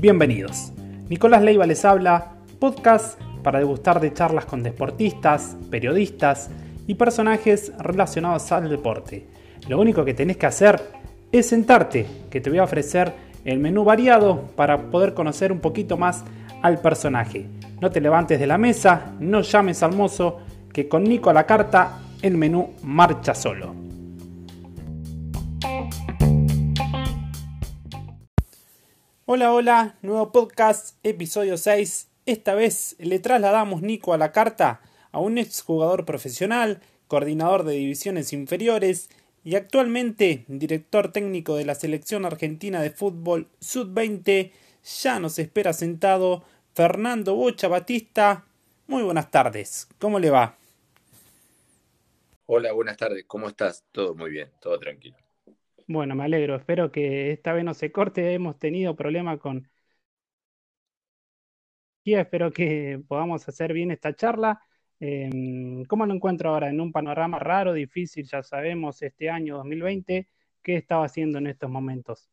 Bienvenidos. Nicolás Leiva les habla, podcast para degustar de charlas con deportistas, periodistas y personajes relacionados al deporte. Lo único que tenés que hacer es sentarte, que te voy a ofrecer el menú variado para poder conocer un poquito más al personaje. No te levantes de la mesa, no llames al mozo, que con Nico a la carta el menú marcha solo. Hola, hola, nuevo podcast, episodio 6. Esta vez le trasladamos Nico a la carta a un exjugador profesional, coordinador de divisiones inferiores y actualmente director técnico de la selección argentina de fútbol Sub-20. Ya nos espera sentado Fernando Bocha Batista. Muy buenas tardes, ¿cómo le va? Hola, buenas tardes, ¿cómo estás? Todo muy bien, todo tranquilo. Bueno, me alegro. Espero que esta vez no se corte. Hemos tenido problemas con... Espero que podamos hacer bien esta charla. Em, ¿Cómo lo encuentro ahora? En un panorama raro, difícil, ya sabemos, este año 2020. ¿Qué estaba haciendo en estos momentos?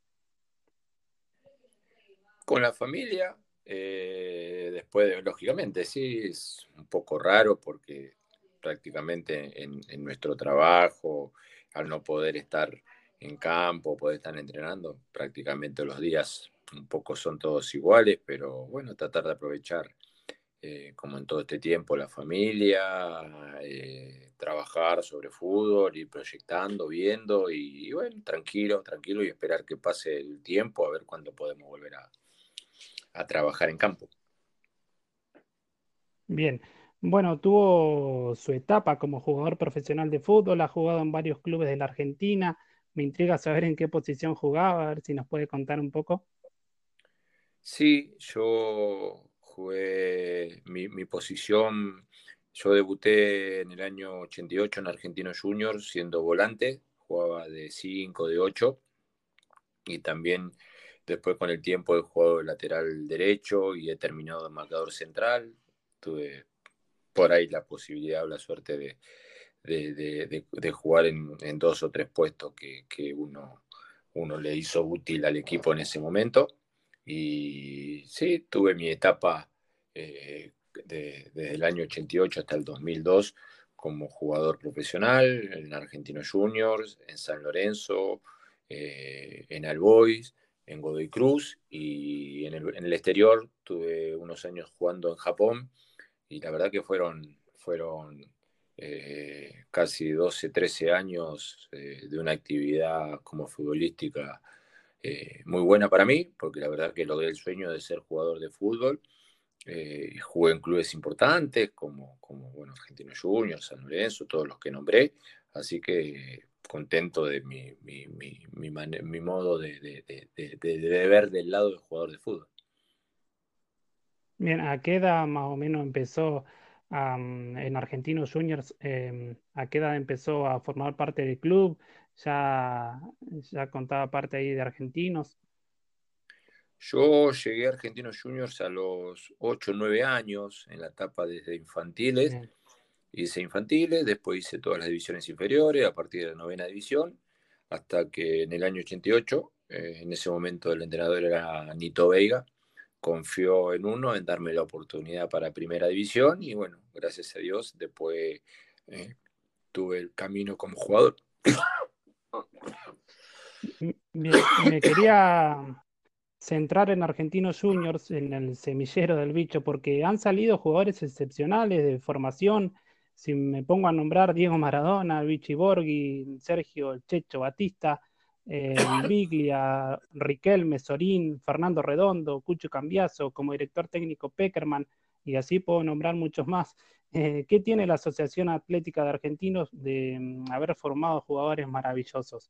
Con la familia, eh, después, de, lógicamente, sí, es un poco raro porque prácticamente en, en nuestro trabajo, al no poder estar en campo, poder estar entrenando prácticamente los días. Un poco son todos iguales, pero bueno, tratar de aprovechar, eh, como en todo este tiempo, la familia, eh, trabajar sobre fútbol, ir proyectando, viendo y, bueno, tranquilo, tranquilo y esperar que pase el tiempo a ver cuándo podemos volver a trabajar en campo. Bien, bueno, tuvo su etapa como jugador profesional de fútbol, ha jugado en varios clubes de la Argentina, me intriga saber en qué posición jugaba, a ver si nos puede contar un poco. Sí, yo jugué mi, posición, yo debuté en el año 88 en Argentinos Juniors siendo volante, jugaba de 5, de 8 y también después con el tiempo he jugado de lateral derecho y he terminado de marcador central. Tuve por ahí la posibilidad o la suerte de, de, jugar en, dos o tres puestos que, uno, uno le hizo útil al equipo en ese momento. Y sí, tuve mi etapa eh, desde el año 88 hasta el 2002 como jugador profesional en Argentinos Juniors, en San Lorenzo, eh, en Albois, en Godoy Cruz y en el, en el, exterior tuve unos años jugando en Japón y la verdad que fueron, fueron eh, casi 12, 13 años eh, de una actividad como futbolística eh, muy buena para mí, porque la verdad que logré el sueño de ser jugador de fútbol. jugué en clubes importantes como, como bueno, Argentino Junior, San Lorenzo, todos los que nombré, así que contento de mi, mi, mi, mi modo de, ver del lado del jugador de fútbol. Bien, ¿a qué edad más o menos empezó en Argentinos Juniors, em, ¿a qué edad empezó a formar parte del club? ¿Ya, ya contaba parte ahí de Argentinos? Yo llegué a Argentinos Juniors a los 8 o 9 años, en la etapa desde infantiles. Hice infantiles, después hice todas las divisiones inferiores, a partir de la novena división, hasta que en el año 88, eh, en ese momento el entrenador era Nito Veiga, confió en uno, en darme la oportunidad para primera división y bueno, gracias a Dios después eh, tuve el camino como jugador. Me, quería centrar en Argentinos Juniors, en el semillero del bicho, porque han salido jugadores excepcionales de formación. Si me pongo a nombrar Diego Maradona, Vichy Borghi, Sergio Checho Batista, eh, Biglia, Riquelme, Sorín, Fernando Redondo, Cucho Cambiaso, como director técnico Peckerman, y así puedo nombrar muchos más. Eh, ¿Qué tiene la Asociación Atlética de Argentinos de mm, haber formado jugadores maravillosos?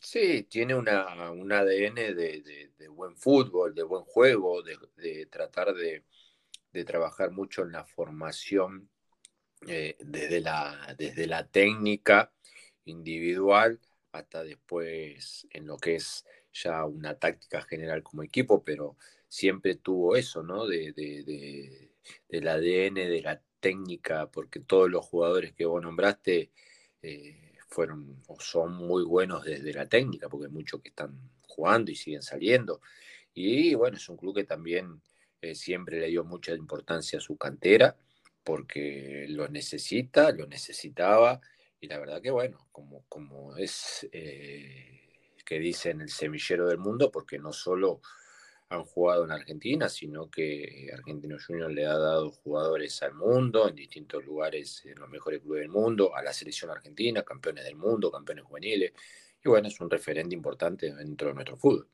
Sí, tiene una, un ADN de, buen fútbol, de buen juego, de, tratar de, trabajar mucho en la formación eh, desde la técnica individual hasta después en lo que es ya una táctica general como equipo, pero siempre tuvo eso, ¿no? De, del ADN, de la técnica, porque todos los jugadores que vos nombraste eh, fueron o son muy buenos desde la técnica, porque hay muchos que están jugando y siguen saliendo. Y bueno, es un club que también eh, siempre le dio mucha importancia a su cantera, porque lo necesita, lo necesitaba, y la verdad que bueno, como, como es eh, que dicen el semillero del mundo, porque no solo han jugado en Argentina, sino que Argentino Junior le ha dado jugadores al mundo, en distintos lugares, en los mejores clubes del mundo, a la selección argentina, campeones del mundo, campeones juveniles, y bueno, es un referente importante dentro de nuestro fútbol.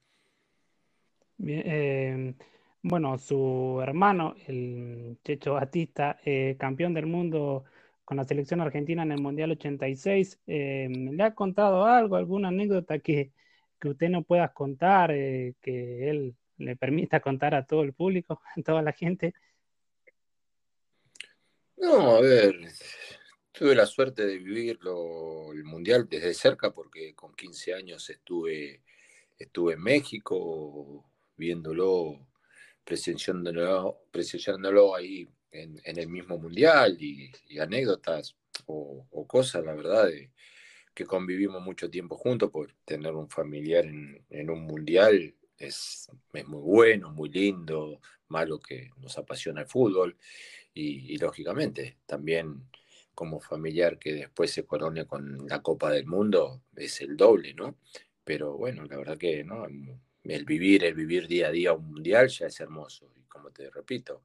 Bien, eh, bueno, su hermano, el Checho Batista, eh, campeón del mundo con la selección argentina en el Mundial 86, eh, ¿le ha contado algo, alguna anécdota que, que usted no pueda contar, que él le permita contar a todo el público, a toda la gente? No, a ver, tuve la suerte de vivirlo el mundial desde cerca porque con 15 años estuve, estuve en México viéndolo, presenciándolo, presenciándolo ahí en, el mismo mundial y, anécdotas o, cosas, la verdad, que convivimos mucho tiempo juntos por tener un familiar en, en un mundial es, muy bueno, muy lindo, malo que nos apasiona el fútbol y, lógicamente también como familiar que después se corone con la Copa del Mundo es el doble, ¿no? Pero bueno, la verdad que ¿no? el vivir, el vivir día a día un mundial ya es hermoso y como te repito,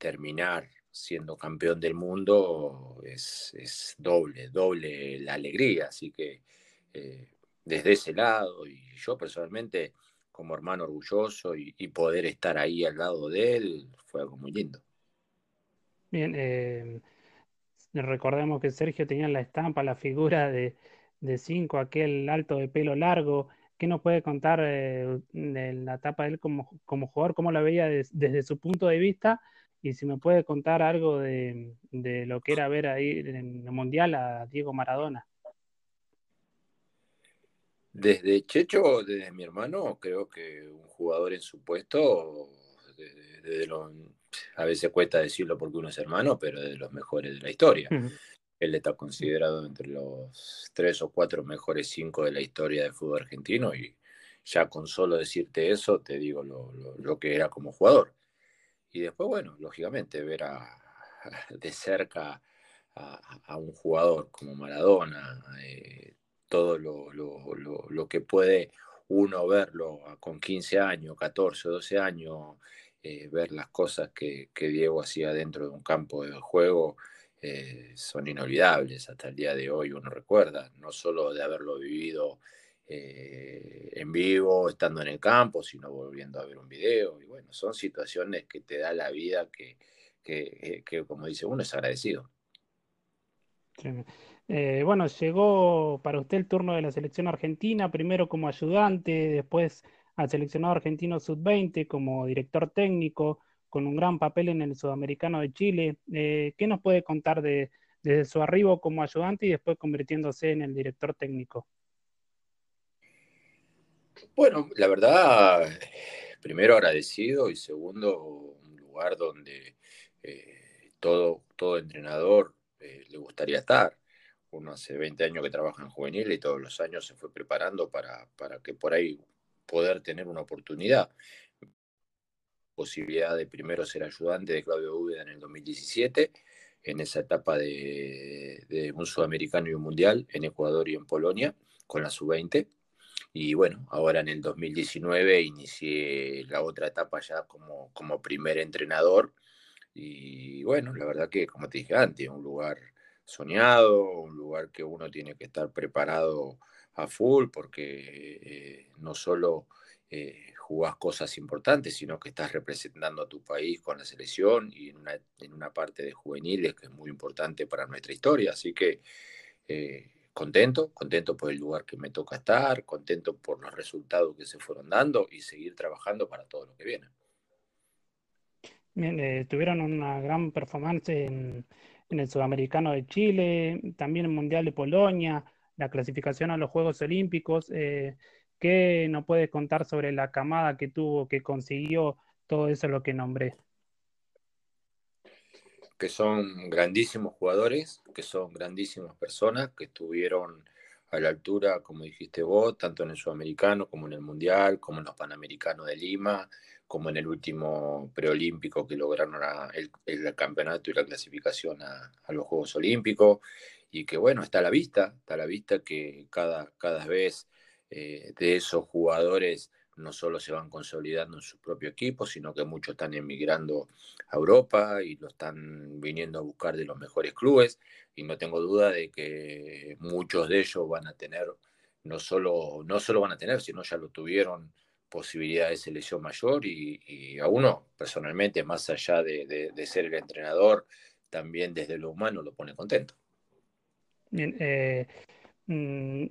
terminar siendo campeón del mundo es, doble, doble la alegría, así que eh, desde ese lado y yo personalmente como hermano orgulloso y, poder estar ahí al lado de él fue algo muy lindo. Bien, eh, recordemos que Sergio tenía la estampa, la figura de, cinco, aquel alto de pelo largo. ¿Qué nos puede contar eh, de la etapa de él como, como jugador? ¿Cómo la veía desde su punto de vista? Y si me puede contar algo de, de lo que era ver ahí en el Mundial a Diego Maradona. Desde Checho, desde mi hermano, creo que un jugador en su puesto, a veces cuesta decirlo porque uno es hermano, pero de los mejores de la historia. Él está considerado entre los tres o cuatro mejores cinco de la historia del fútbol argentino y ya con solo decirte eso te digo lo, que era como jugador. Y después, bueno, lógicamente ver a, de cerca a, un jugador como Maradona, eh, todo lo, que puede uno verlo con 15 años, 14, 12 años, eh, ver las cosas que, Diego hacía dentro de un campo de juego, eh, son inolvidables. Hasta el día de hoy uno recuerda, no solo de haberlo vivido eh, en vivo, estando en el campo, sino volviendo a ver un video. Y bueno, son situaciones que te da la vida que, que como dice uno, es agradecido. Eh, bueno, llegó para usted el turno de la selección argentina, primero como ayudante, después al seleccionado argentino sub-20 como director técnico, con un gran papel en el sudamericano de Chile. Eh, ¿Qué nos puede contar de, desde su arribo como ayudante y después convirtiéndose en el director técnico? Bueno, la verdad, primero agradecido y segundo, un lugar donde eh, todo, todo entrenador le gustaría estar uno hace 20 años que trabaja en juvenil y todos los años se fue preparando para, para que por ahí poder tener una oportunidad. Posibilidad de primero ser ayudante de Claudio Úbeda en el 2017, en esa etapa de, de un sudamericano y un mundial en Ecuador y en Polonia, con la sub-20. Y bueno, ahora en el 2019 inicié la otra etapa ya como, como primer entrenador. Y bueno, la verdad que, como te dije antes, un lugar soñado, un lugar que uno tiene que estar preparado a full porque eh, no solo eh, jugás cosas importantes, sino que estás representando a tu país con la selección y en una, en una parte de juveniles que es muy importante para nuestra historia. Así que eh, contento, contento por el lugar que me toca estar, contento por los resultados que se fueron dando y seguir trabajando para todo lo que viene. Bien, tuvieron una gran performance en, el Sudamericano de Chile, también el Mundial de Polonia, la clasificación a los Juegos Olímpicos. Eh, ¿Qué nos puede contar sobre la camada que tuvo, que consiguió todo eso lo que nombré? Que son grandísimos jugadores, que son grandísimas personas, que estuvieron a la altura, como dijiste vos, tanto en el sudamericano como en el mundial, como en los panamericanos de Lima, como en el último preolímpico que lograron el, campeonato y la clasificación a, los Juegos Olímpicos, y que bueno, está a la vista, está a la vista que cada, cada vez eh, de esos jugadores no solo se van consolidando en su propio equipo, sino que muchos están emigrando a Europa y lo están viniendo a buscar de los mejores clubes. Y no tengo duda de que muchos de ellos van a tener, no solo, no solo van a tener, sino ya lo tuvieron posibilidad de selección mayor y, a uno personalmente, más allá de, ser el entrenador, también desde lo humano lo pone contento. Bien, eh, mm,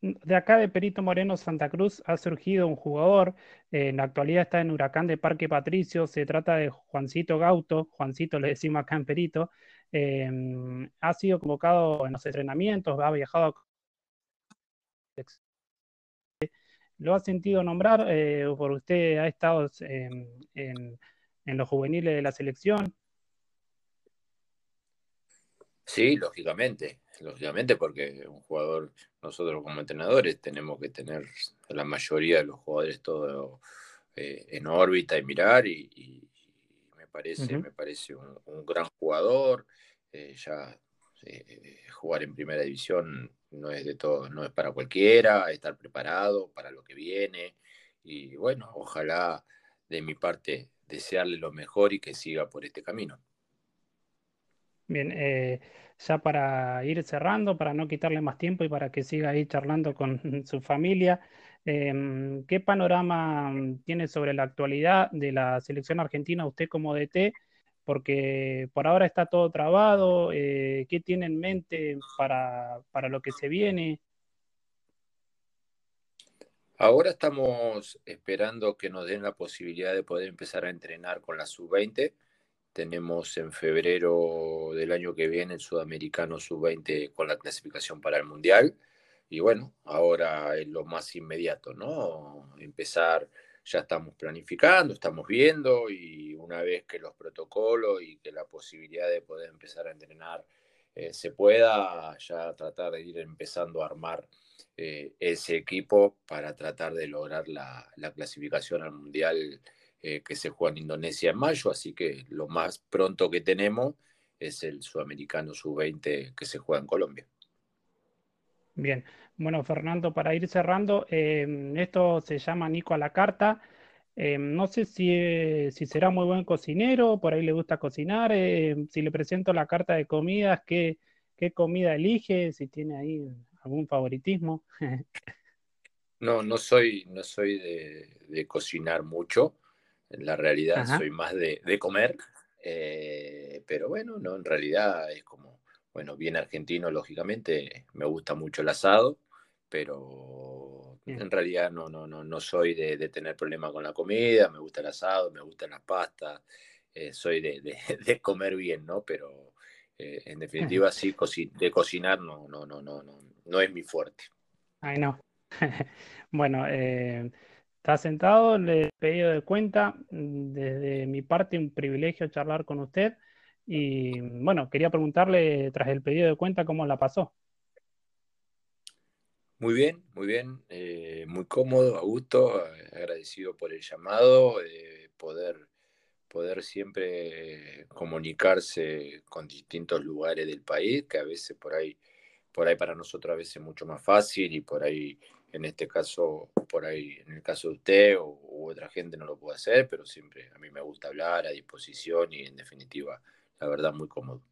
de acá de Perito Moreno, Santa Cruz, ha surgido un jugador, en la actualidad está en Huracán de Parque Patricio, se trata de Juancito Gauto, Juancito le decimos acá en Perito, em, ha sido convocado en los entrenamientos, ha viajado. ¿Lo ha sentido nombrar? Eh, por usted ha estado en, en los juveniles de la selección. Sí, lógicamente, lógicamente porque un jugador, nosotros como entrenadores tenemos que tener la mayoría de los jugadores todo eh, en órbita y mirar y, me parece, me parece un, gran jugador, eh, ya eh, jugar en primera división no es de todo, no es para cualquiera, estar preparado para lo que viene y bueno, ojalá de mi parte desearle lo mejor y que siga por este camino. Bien, eh, ya para ir cerrando, para no quitarle más tiempo y para que siga ahí charlando con su familia, em, ¿qué panorama tiene sobre la actualidad de la selección argentina usted como DT? Porque por ahora está todo trabado, eh, ¿qué tiene en mente para, para lo que se viene? Ahora estamos esperando que nos den la posibilidad de poder empezar a entrenar con la sub-20 tenemos en febrero del año que viene el Sudamericano Sub-20 con la clasificación para el Mundial. Y bueno, ahora es lo más inmediato, ¿no? Empezar, ya estamos planificando, estamos viendo y una vez que los protocolos y que la posibilidad de poder empezar a entrenar eh, se pueda, ya tratar de ir empezando a armar eh, ese equipo para tratar de lograr la, la clasificación al Mundial eh, que se juega en Indonesia en mayo, así que lo más pronto que tenemos es el sudamericano sub-20 que se juega en Colombia. Bien, bueno Fernando, para ir cerrando, em, esto se llama Nico a la carta. Em, no sé si, si, será muy buen cocinero, por ahí le gusta cocinar. Em, si le presento la carta de comidas, ¿qué, qué comida elige? Si tiene ahí algún favoritismo. no, no soy, no soy de cocinar mucho. En la realidad soy más de, comer, eh, pero bueno, no, en realidad es como, bueno, bien argentino, lógicamente, me gusta mucho el asado, pero en realidad no, no, no, no soy de, tener problemas con la comida, me gusta el asado, me gustan las pastas, eh, soy de, comer bien, ¿no? Pero eh, en definitiva sí, de cocinar no, no, no, no, no, no es mi fuerte. Ay, no. bueno, eh, Está sentado, le pedido de cuenta. Desde mi parte, un privilegio charlar con usted. Y bueno, quería preguntarle, tras el pedido de cuenta, cómo la pasó. Muy bien, muy bien, eh, muy cómodo, a gusto, agradecido por el llamado, eh, poder, poder siempre comunicarse con distintos lugares del país, que a veces por ahí, por ahí para nosotros a veces es mucho más fácil y por ahí en este caso, por ahí, en el caso de usted o, u otra gente no lo puede hacer, pero siempre a mí me gusta hablar a disposición y en definitiva, la verdad, muy cómodo.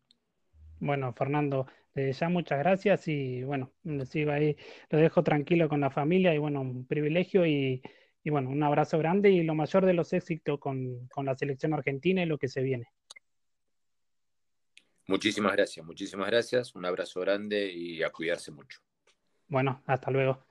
Bueno, Fernando, ya muchas gracias y bueno, sigo ahí, lo dejo tranquilo con la familia y bueno, un privilegio y, bueno, un abrazo grande y lo mayor de los éxitos con, con la selección argentina y lo que se viene. Muchísimas gracias, muchísimas gracias, un abrazo grande y a cuidarse mucho. Bueno, hasta luego.